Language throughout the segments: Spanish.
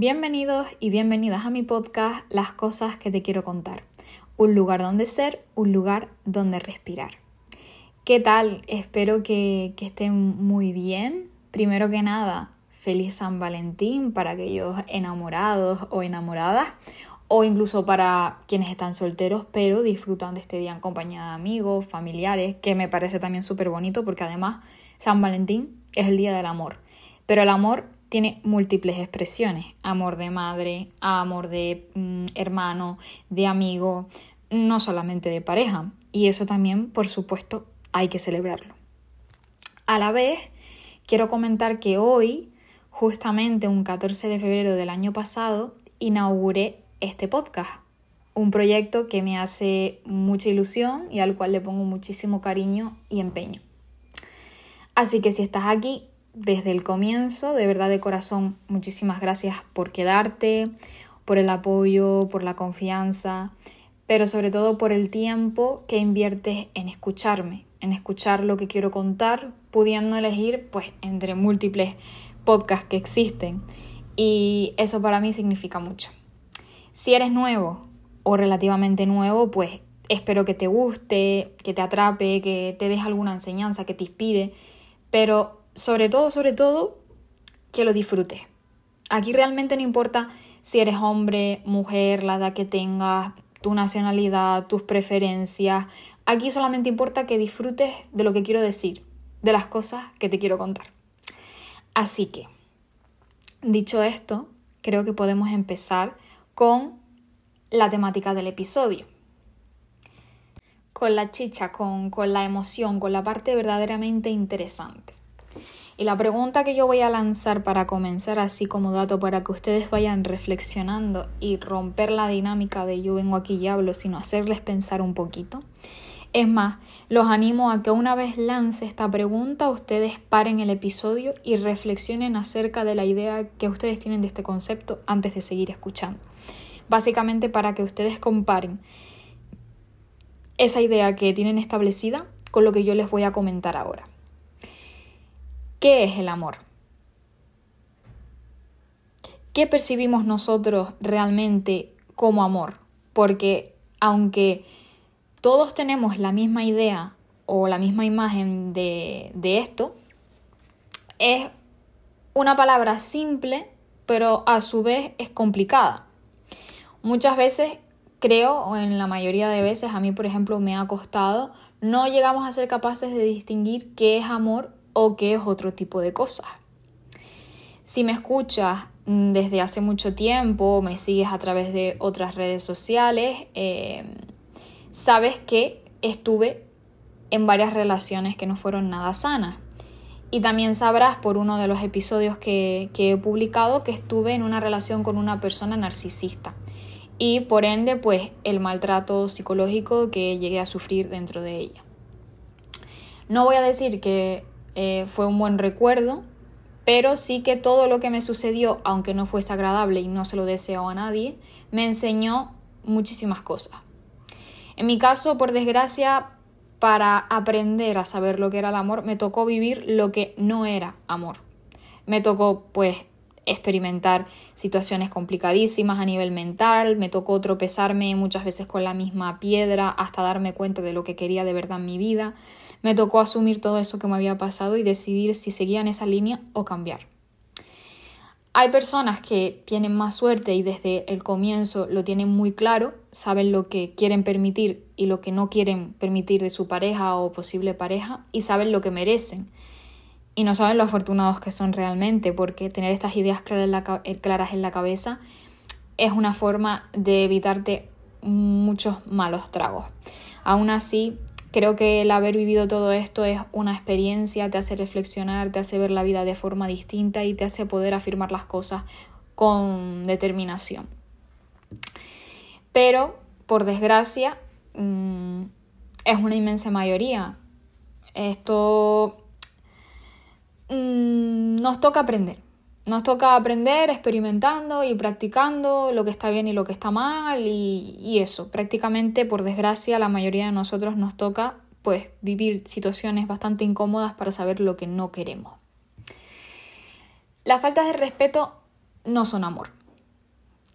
Bienvenidos y bienvenidas a mi podcast Las cosas que te quiero contar. Un lugar donde ser, un lugar donde respirar. ¿Qué tal? Espero que, que estén muy bien. Primero que nada, feliz San Valentín para aquellos enamorados o enamoradas o incluso para quienes están solteros pero disfrutan de este día en compañía de amigos, familiares, que me parece también súper bonito porque además San Valentín es el día del amor. Pero el amor tiene múltiples expresiones, amor de madre, amor de mm, hermano, de amigo, no solamente de pareja. Y eso también, por supuesto, hay que celebrarlo. A la vez, quiero comentar que hoy, justamente un 14 de febrero del año pasado, inauguré este podcast. Un proyecto que me hace mucha ilusión y al cual le pongo muchísimo cariño y empeño. Así que si estás aquí desde el comienzo, de verdad de corazón, muchísimas gracias por quedarte, por el apoyo, por la confianza, pero sobre todo por el tiempo que inviertes en escucharme, en escuchar lo que quiero contar, pudiendo elegir pues entre múltiples podcasts que existen. Y eso para mí significa mucho. Si eres nuevo o relativamente nuevo, pues espero que te guste, que te atrape, que te deje alguna enseñanza, que te inspire, pero sobre todo, sobre todo, que lo disfrutes. Aquí realmente no importa si eres hombre, mujer, la edad que tengas, tu nacionalidad, tus preferencias. Aquí solamente importa que disfrutes de lo que quiero decir, de las cosas que te quiero contar. Así que, dicho esto, creo que podemos empezar con la temática del episodio. Con la chicha, con, con la emoción, con la parte verdaderamente interesante. Y la pregunta que yo voy a lanzar para comenzar así como dato para que ustedes vayan reflexionando y romper la dinámica de yo vengo aquí y hablo, sino hacerles pensar un poquito. Es más, los animo a que una vez lance esta pregunta, ustedes paren el episodio y reflexionen acerca de la idea que ustedes tienen de este concepto antes de seguir escuchando básicamente para que ustedes comparen esa idea que tienen establecida con lo que yo les voy a comentar ahora. ¿Qué es el amor? ¿Qué percibimos nosotros realmente como amor? Porque aunque todos tenemos la misma idea o la misma imagen de, de esto, es una palabra simple, pero a su vez es complicada. Muchas veces creo, o en la mayoría de veces, a mí por ejemplo me ha costado, no llegamos a ser capaces de distinguir qué es amor o qué es otro tipo de cosas. Si me escuchas mm, desde hace mucho tiempo, me sigues a través de otras redes sociales, eh, sabes que estuve en varias relaciones que no fueron nada sanas. Y también sabrás por uno de los episodios que, que he publicado que estuve en una relación con una persona narcisista y por ende pues el maltrato psicológico que llegué a sufrir dentro de ella. No voy a decir que eh, fue un buen recuerdo, pero sí que todo lo que me sucedió, aunque no fuese agradable y no se lo deseo a nadie, me enseñó muchísimas cosas. En mi caso, por desgracia, para aprender a saber lo que era el amor, me tocó vivir lo que no era amor. Me tocó pues experimentar situaciones complicadísimas a nivel mental, me tocó tropezarme muchas veces con la misma piedra hasta darme cuenta de lo que quería de verdad en mi vida, me tocó asumir todo eso que me había pasado y decidir si seguía en esa línea o cambiar. Hay personas que tienen más suerte y desde el comienzo lo tienen muy claro, saben lo que quieren permitir y lo que no quieren permitir de su pareja o posible pareja y saben lo que merecen y no saben lo afortunados que son realmente, porque tener estas ideas eh, claras en la, cabeza es una forma de evitarte muchos malos tragos. Aún así, creo que el haber vivido todo esto es una experiencia, te hace reflexionar, te hace ver la vida de forma distinta y te hace poder afirmar las cosas con determinación. Pero, por desgracia, mm, es una inmensa mayoría. Esto Mm, nos toca aprender. Nos toca aprender experimentando y practicando lo que está bien y lo que está mal y, eso. Prácticamente, por desgracia, la mayoría de nosotros nos toca pues vivir situaciones bastante incómodas para saber lo que no queremos. Las faltas de respeto no son amor.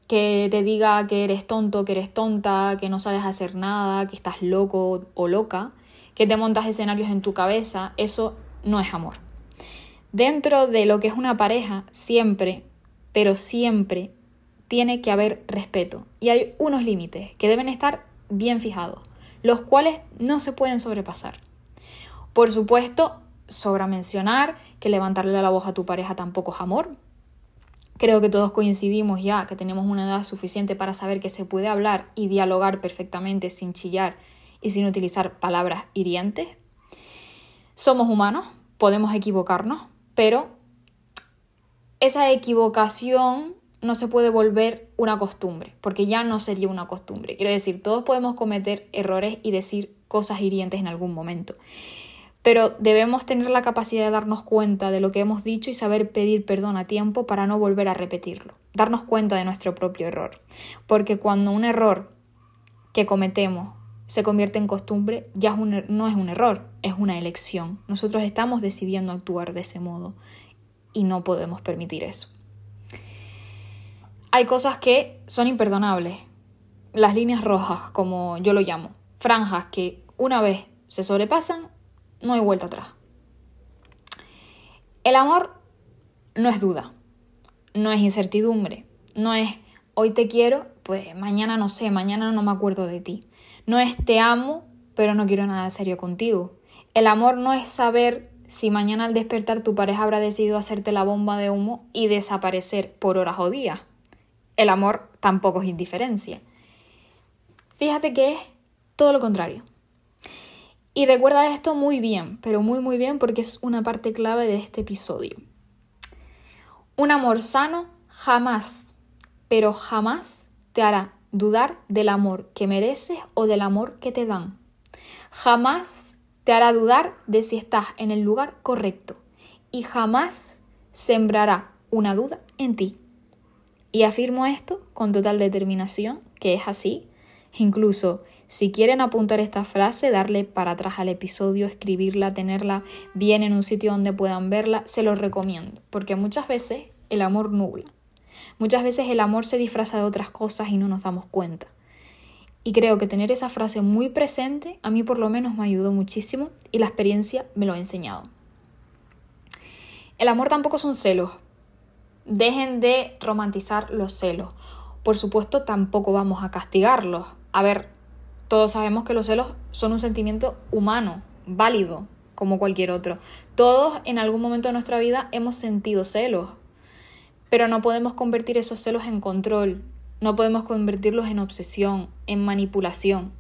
que te diga que eres tonto, que eres tonta, que no sabes hacer nada, que estás loco o loca, que te montas escenarios en tu cabeza, eso no es amor. Dentro de lo que es una pareja, siempre, pero siempre, tiene que haber respeto. Y hay unos límites que deben estar bien fijados, los cuales no se pueden sobrepasar. Por supuesto, sobra mencionar que levantarle la voz a tu pareja tampoco es amor. Creo que todos coincidimos ya que tenemos una edad suficiente para saber que se puede hablar y dialogar perfectamente sin chillar y sin utilizar palabras hirientes. Somos humanos, podemos equivocarnos, pero esa equivocación no se puede volver una costumbre, porque ya no sería una costumbre. Quiero decir, todos podemos cometer errores y decir cosas hirientes en algún momento, pero debemos tener la capacidad de darnos cuenta de lo que hemos dicho y saber pedir perdón a tiempo para no volver a repetirlo, darnos cuenta de nuestro propio error, porque cuando un error que cometemos se convierte en costumbre, ya er, no es un error, es una elección. Nosotros estamos decidiendo actuar de ese modo y no podemos permitir eso. Hay cosas que son imperdonables, las líneas rojas, como yo lo llamo, franjas que una vez se sobrepasan, no hay vuelta atrás. El amor no es duda, no es incertidumbre, no es hoy te quiero, pues mañana no sé, mañana no me acuerdo de ti. No es te amo, pero no quiero nada serio contigo. El amor no es saber si mañana al despertar tu pareja habrá decidido hacerte la bomba de humo y desaparecer por horas o días. El amor tampoco es indiferencia. Fíjate que es todo lo contrario. Y recuerda esto muy bien, pero muy muy bien porque es una parte clave de este episodio. Un amor sano jamás, pero jamás te hará dudar del amor que mereces o del amor que te dan. Jamás te hará dudar de si estás en el lugar correcto y jamás sembrará una duda en ti. Y afirmo esto con total determinación, que es así. Incluso si quieren apuntar esta frase, darle para atrás al episodio, escribirla, tenerla bien en un sitio donde puedan verla, se los recomiendo, porque muchas veces el amor nubla. Muchas veces el amor se disfraza de otras cosas y no nos damos cuenta. Y creo que tener esa frase muy presente a mí por lo menos me ayudó muchísimo y la experiencia me lo ha enseñado. El amor tampoco son celos. Dejen de romantizar los celos. Por supuesto, tampoco vamos a castigarlos. A ver, todos sabemos que los celos son un sentimiento humano, válido, como cualquier otro. Todos en algún momento de nuestra vida hemos sentido celos, pero no podemos convertir esos celos en control, no podemos convertirlos en obsesión, en manipulación.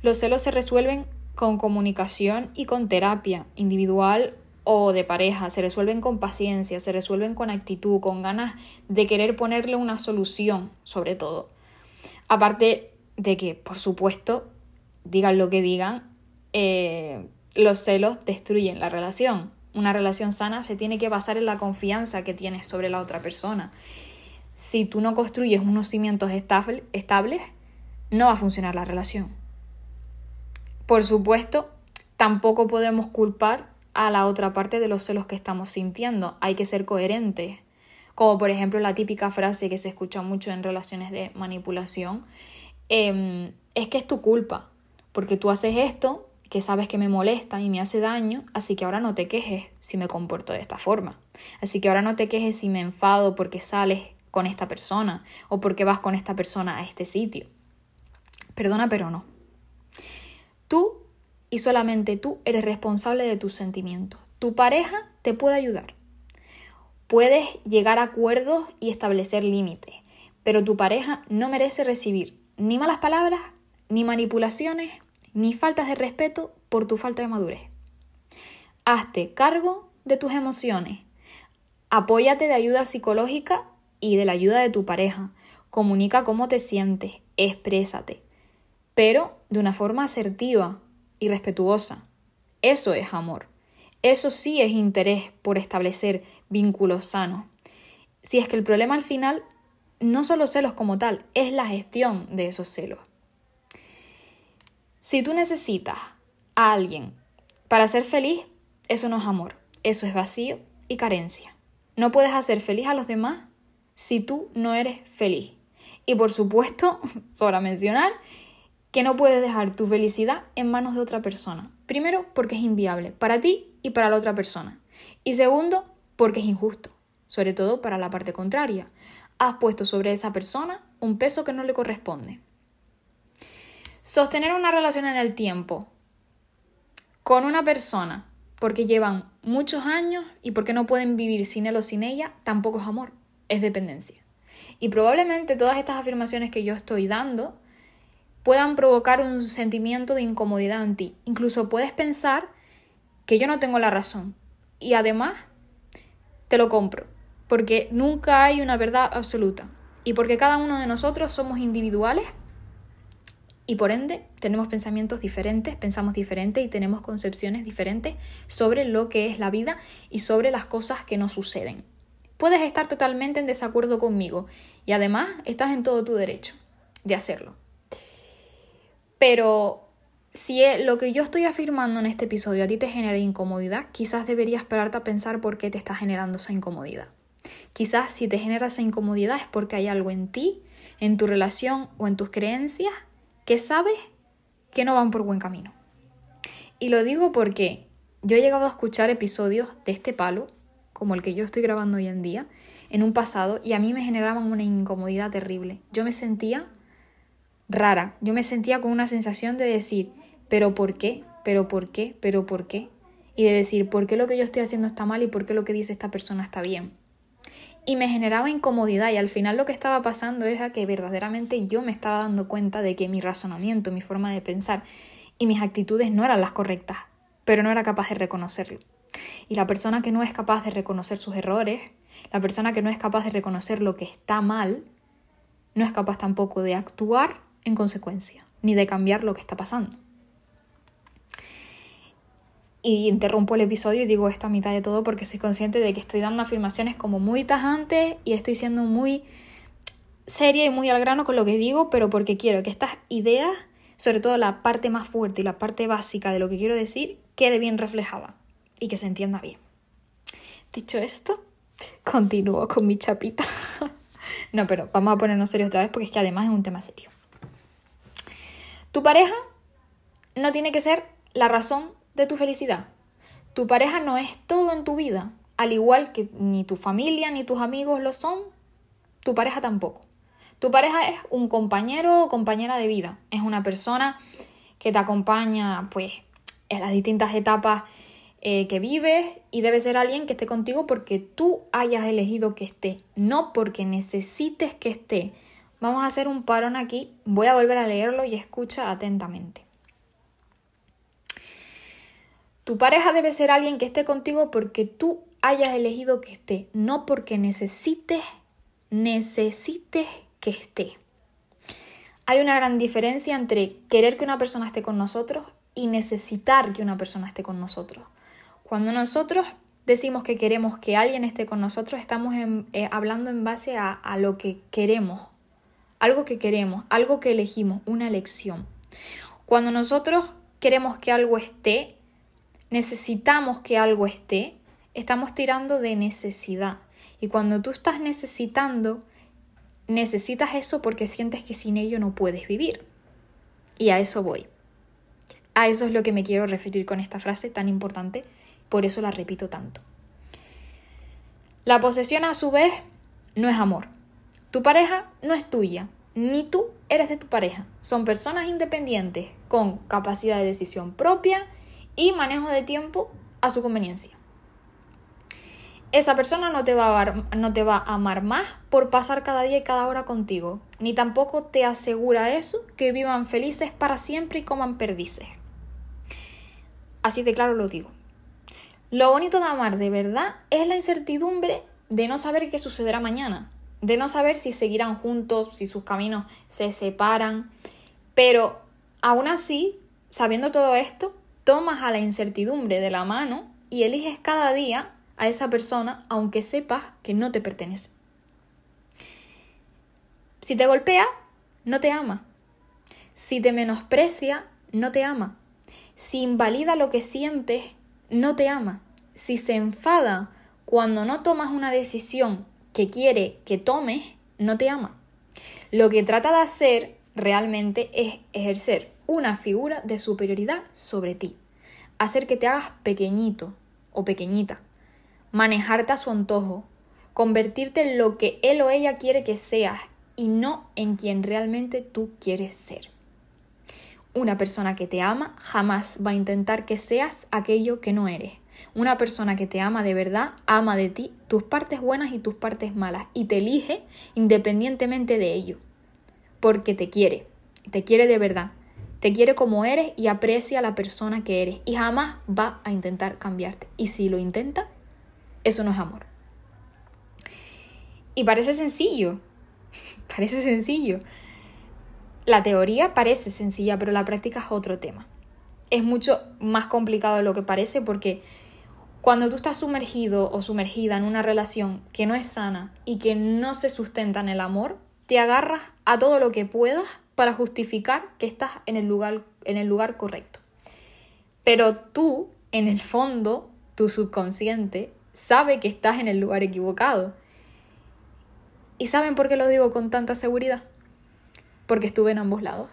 Los celos se resuelven con comunicación y con terapia individual o de pareja, se resuelven con paciencia, se resuelven con actitud, con ganas de querer ponerle una solución, sobre todo. Aparte de que, por supuesto, digan lo que digan, eh, los celos destruyen la relación una relación sana se tiene que basar en la confianza que tienes sobre la otra persona. Si tú no construyes unos cimientos estables, no va a funcionar la relación. Por supuesto, tampoco podemos culpar a la otra parte de los celos que estamos sintiendo. Hay que ser coherentes. Como por ejemplo la típica frase que se escucha mucho en relaciones de manipulación, em, es que es tu culpa, porque tú haces esto que sabes que me molesta y me hace daño, así que ahora no te quejes si me comporto de esta forma. Así que ahora no te quejes si me enfado porque sales con esta persona o porque vas con esta persona a este sitio. Perdona, pero no. Tú y solamente tú eres responsable de tus sentimientos. Tu pareja te puede ayudar. Puedes llegar a acuerdos y establecer límites, pero tu pareja no merece recibir ni malas palabras, ni manipulaciones, ni faltas de respeto por tu falta de madurez. Hazte cargo de tus emociones. Apóyate de ayuda psicológica y de la ayuda de tu pareja. Comunica cómo te sientes, exprésate, pero de una forma asertiva y respetuosa. Eso es amor. Eso sí es interés por establecer vínculos sanos. Si es que el problema al final no son los celos como tal, es la gestión de esos celos. Si tú necesitas a alguien para ser feliz, eso no es amor, eso es vacío y carencia. No puedes hacer feliz a los demás si tú no eres feliz. Y por supuesto, sobra mencionar que no puedes dejar tu felicidad en manos de otra persona. Primero, porque es inviable para ti y para la otra persona. Y segundo, porque es injusto, sobre todo para la parte contraria. Has puesto sobre esa persona un peso que no le corresponde. Sostener una relación en el tiempo con una persona porque llevan muchos años y porque no pueden vivir sin él o sin ella, tampoco es amor, es dependencia. Y probablemente todas estas afirmaciones que yo estoy dando puedan provocar un sentimiento de incomodidad en ti. Incluso puedes pensar que yo no tengo la razón. Y además, te lo compro, porque nunca hay una verdad absoluta. Y porque cada uno de nosotros somos individuales y por ende tenemos pensamientos diferentes, pensamos diferente y tenemos concepciones diferentes sobre lo que es la vida y sobre las cosas que nos suceden puedes estar totalmente en desacuerdo conmigo y además estás en todo tu derecho de hacerlo. Pero si lo que yo estoy afirmando en este episodio a ti te genera incomodidad, quizás deberías esperarte a pensar por qué te está generando esa incomodidad. Quizás si te genera esa incomodidad es porque hay algo en ti, en tu relación o en tus creencias que sabes que no van por buen camino. Y lo digo porque yo he llegado a escuchar episodios de este palo como el que yo estoy grabando hoy en día, en un pasado, y a mí me generaban una incomodidad terrible. Yo me sentía rara, yo me sentía con una sensación de decir, pero ¿por qué? ¿Pero por qué? ¿Pero por qué? Y de decir, ¿por qué lo que yo estoy haciendo está mal y por qué lo que dice esta persona está bien? Y me generaba incomodidad y al final lo que estaba pasando era que verdaderamente yo me estaba dando cuenta de que mi razonamiento, mi forma de pensar y mis actitudes no eran las correctas, pero no era capaz de reconocerlo. Y la persona que no es capaz de reconocer sus errores, la persona que no es capaz de reconocer lo que está mal, no es capaz tampoco de actuar en consecuencia, ni de cambiar lo que está pasando. Y interrumpo el episodio y digo esto a mitad de todo porque soy consciente de que estoy dando afirmaciones como muy tajantes y estoy siendo muy seria y muy al grano con lo que digo, pero porque quiero que estas ideas, sobre todo la parte más fuerte y la parte básica de lo que quiero decir, quede bien reflejada y que se entienda bien. Dicho esto, continúo con mi chapita. no, pero vamos a ponernos serios otra vez porque es que además es un tema serio. Tu pareja no tiene que ser la razón de tu felicidad. Tu pareja no es todo en tu vida, al igual que ni tu familia ni tus amigos lo son, tu pareja tampoco. Tu pareja es un compañero o compañera de vida, es una persona que te acompaña pues en las distintas etapas eh, que vives y debe ser alguien que esté contigo porque tú hayas elegido que esté, no porque necesites que esté. Vamos a hacer un parón aquí, voy a volver a leerlo y escucha atentamente. Tu pareja debe ser alguien que esté contigo porque tú hayas elegido que esté, no porque necesites, necesites que esté. Hay una gran diferencia entre querer que una persona esté con nosotros y necesitar que una persona esté con nosotros. Cuando nosotros decimos que queremos que alguien esté con nosotros, estamos eh, hablando en base a, a lo que queremos, algo que queremos, algo que elegimos, una elección. Cuando nosotros queremos que algo esté, necesitamos que algo esté, estamos tirando de necesidad. Y cuando tú estás necesitando, necesitas eso porque sientes que sin ello no puedes vivir. Y a eso voy. A eso es lo que me quiero referir con esta frase tan importante por eso la repito tanto. La posesión a su vez no es amor. Tu pareja no es tuya, ni tú eres de tu pareja. Son personas independientes con capacidad de decisión propia y manejo de tiempo a su conveniencia. Esa persona no te, va a no te va a amar más por pasar cada día y cada hora contigo, ni tampoco te asegura eso, que vivan felices para siempre y coman perdices. Así de claro lo digo. Lo bonito de amar de verdad es la incertidumbre de no saber qué sucederá mañana, de no saber si seguirán juntos, si sus caminos se separan. Pero aún así, sabiendo todo esto, tomas a la incertidumbre de la mano y eliges cada día a esa persona aunque sepas que no te pertenece. Si te golpea, no te ama. Si te menosprecia, no te ama. Si invalida lo que sientes, no te ama. Si se enfada cuando no tomas una decisión que quiere que tomes, no te ama. Lo que trata de hacer realmente es ejercer una figura de superioridad sobre ti, hacer que te hagas pequeñito o pequeñita, manejarte a su antojo, convertirte en lo que él o ella quiere que seas y no en quien realmente tú quieres ser. Una persona que te ama jamás va a intentar que seas aquello que no eres. Una persona que te ama de verdad ama de ti tus partes buenas y tus partes malas y te elige independientemente de ello. Porque te quiere, te quiere de verdad, te quiere como eres y aprecia a la persona que eres y jamás va a intentar cambiarte. Y si lo intenta, eso no es amor. Y parece sencillo, parece sencillo. La teoría parece sencilla, pero la práctica es otro tema. Es mucho más complicado de lo que parece porque cuando tú estás sumergido o sumergida en una relación que no es sana y que no se sustenta en el amor, te agarras a todo lo que puedas para justificar que estás en el lugar, en el lugar correcto. Pero tú, en el fondo, tu subconsciente sabe que estás en el lugar equivocado ¿Y saben por qué lo digo con tanta seguridad? Porque estuve en ambos lados.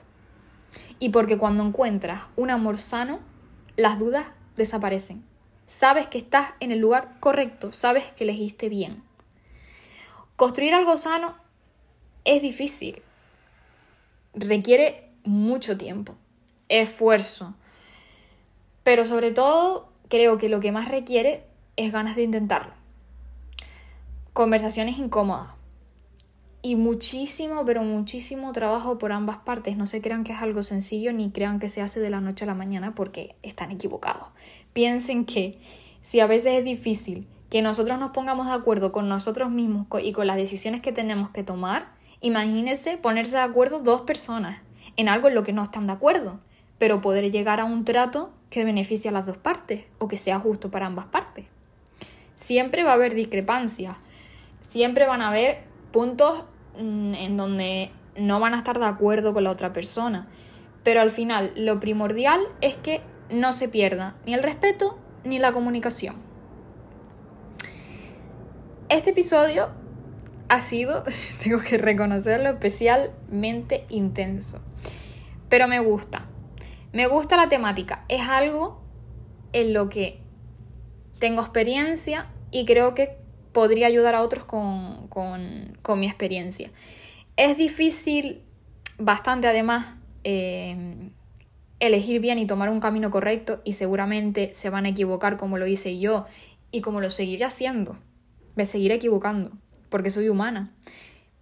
Y porque cuando encuentras un amor sano, las dudas desaparecen. Sabes que estás en el lugar correcto, sabes que elegiste bien. Construir algo sano es difícil. Requiere mucho tiempo, esfuerzo. Pero sobre todo, creo que lo que más requiere es ganas de intentarlo. Conversaciones incómodas, y muchísimo, pero muchísimo trabajo por ambas partes. No se crean que es algo sencillo ni crean que se hace de la noche a la mañana porque están equivocados. Piensen que si a veces es difícil que nosotros nos pongamos de acuerdo con nosotros mismos y con las decisiones que tenemos que tomar, imagínense ponerse de acuerdo dos personas en algo en lo que no están de acuerdo, pero poder llegar a un trato que beneficie a las dos partes o que sea justo para ambas partes. Siempre va a haber discrepancias, siempre van a haber puntos mm, en donde no van a estar de acuerdo con la otra persona. Pero al final lo primordial es que no se pierda ni el respeto ni la comunicación. Este episodio ha sido, tengo que reconocerlo, especialmente intenso. Pero me gusta. Me gusta la temática. Es algo en lo que tengo experiencia y creo que podría ayudar a otros con, mi experiencia. Es difícil, bastante además, eh, elegir bien y tomar un camino correcto y seguramente se van a equivocar como lo hice yo y como lo seguiré haciendo. Me seguiré equivocando porque soy humana.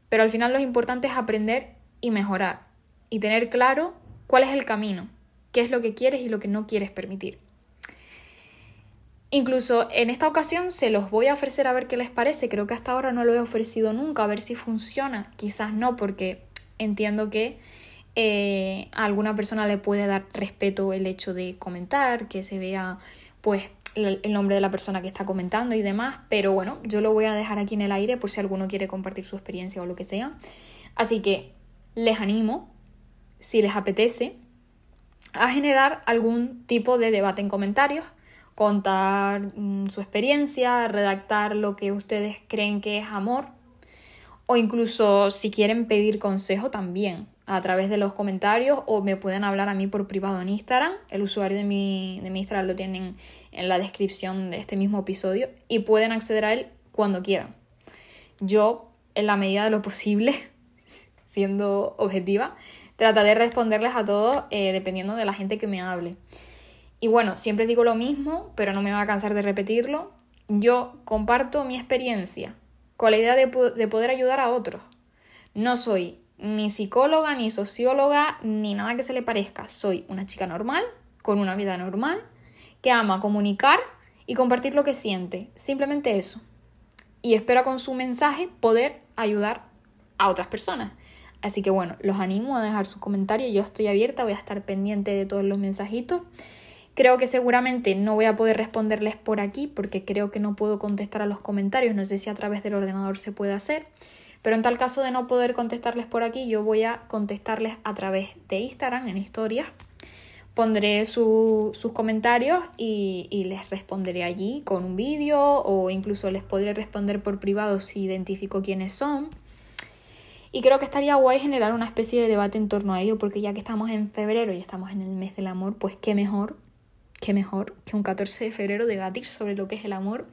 Pero al final lo importante es aprender y mejorar y tener claro cuál es el camino, qué es lo que quieres y lo que no quieres permitir. Incluso en esta ocasión se los voy a ofrecer a ver qué les parece. Creo que hasta ahora no lo he ofrecido nunca, a ver si funciona. Quizás no, porque entiendo que eh, a alguna persona le puede dar respeto el hecho de comentar, que se vea pues el nombre de la persona que está comentando y demás. Pero bueno, yo lo voy a dejar aquí en el aire por si alguno quiere compartir su experiencia o lo que sea. Así que les animo, si les apetece, a generar algún tipo de debate en comentarios contar mm, su experiencia, redactar lo que ustedes creen que es amor o incluso si quieren pedir consejo también a través de los comentarios o me pueden hablar a mí por privado en Instagram. El usuario de mi, de mi Instagram lo tienen en la descripción de este mismo episodio y pueden acceder a él cuando quieran. Yo, en la medida de lo posible, siendo objetiva, trataré de responderles a todos eh, dependiendo de la gente que me hable. Y bueno, siempre digo lo mismo, pero no me va a cansar de repetirlo. Yo comparto mi experiencia con la idea de, poder ayudar a otros. No soy ni psicóloga, ni socióloga, ni nada que se le parezca. Soy una chica normal, con una vida normal, que ama comunicar y compartir lo que siente. Simplemente eso. Y espero con su mensaje poder ayudar a otras personas. Así que bueno, los animo a dejar sus comentarios. Yo estoy abierta, voy a estar pendiente de todos los mensajitos. Creo que seguramente no voy a poder responderles por aquí porque creo que no puedo contestar a los comentarios. No sé si a través del ordenador se puede hacer. Pero en tal caso de no poder contestarles por aquí, yo voy a contestarles a través de Instagram en historias. Pondré sus comentarios y, y, les responderé allí con un vídeo o incluso les podré responder por privado si identifico quiénes son. Y creo que estaría guay generar una especie de debate en torno a ello, porque ya que estamos en febrero y estamos en el mes del amor, pues qué mejor, qué mejor que un 14 de febrero debatir sobre lo que es el amor,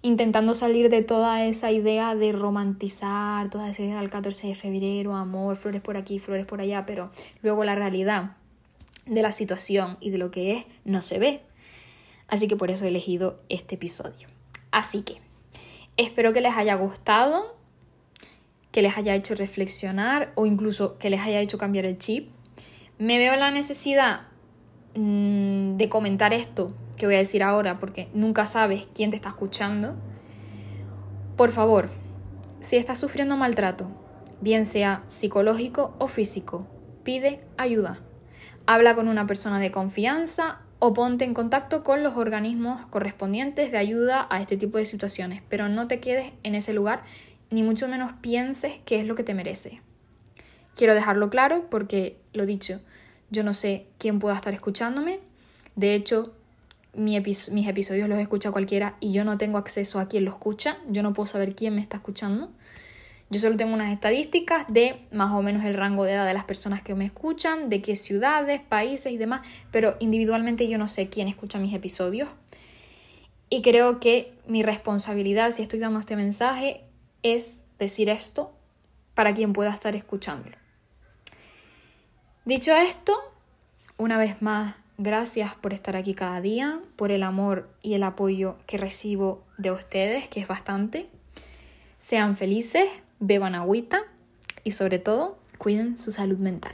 intentando salir de toda esa idea de romantizar, toda esa idea del 14 de febrero, amor, flores por aquí, flores por allá, pero luego la realidad de la situación y de lo que es no se ve. Así que por eso he elegido este episodio. Así que espero que les haya gustado que les haya hecho reflexionar o incluso que les haya hecho cambiar el chip. Me veo la necesidad mm, de comentar esto que voy a decir ahora porque nunca sabes quién te está escuchando. Por favor, si estás sufriendo maltrato, bien sea psicológico o físico, pide ayuda. Habla con una persona de confianza o ponte en contacto con los organismos correspondientes de ayuda a este tipo de situaciones, pero no te quedes en ese lugar ni mucho menos pienses qué es lo que te merece. Quiero dejarlo claro porque, lo dicho, yo no sé quién pueda estar escuchándome. De hecho, mis episodios los escucha cualquiera y yo no tengo acceso a quién lo escucha. Yo no puedo saber quién me está escuchando. Yo solo tengo unas estadísticas de más o menos el rango de edad de las personas que me escuchan, de qué ciudades, países y demás, pero individualmente yo no sé quién escucha mis episodios. Y creo que mi responsabilidad, si estoy dando este mensaje, es decir esto para quien pueda estar escuchándolo. Dicho esto, una vez más, gracias por estar aquí cada día, por el amor y el apoyo que recibo de ustedes, que es bastante. Sean felices, beban agüita y sobre todo, cuiden su salud mental.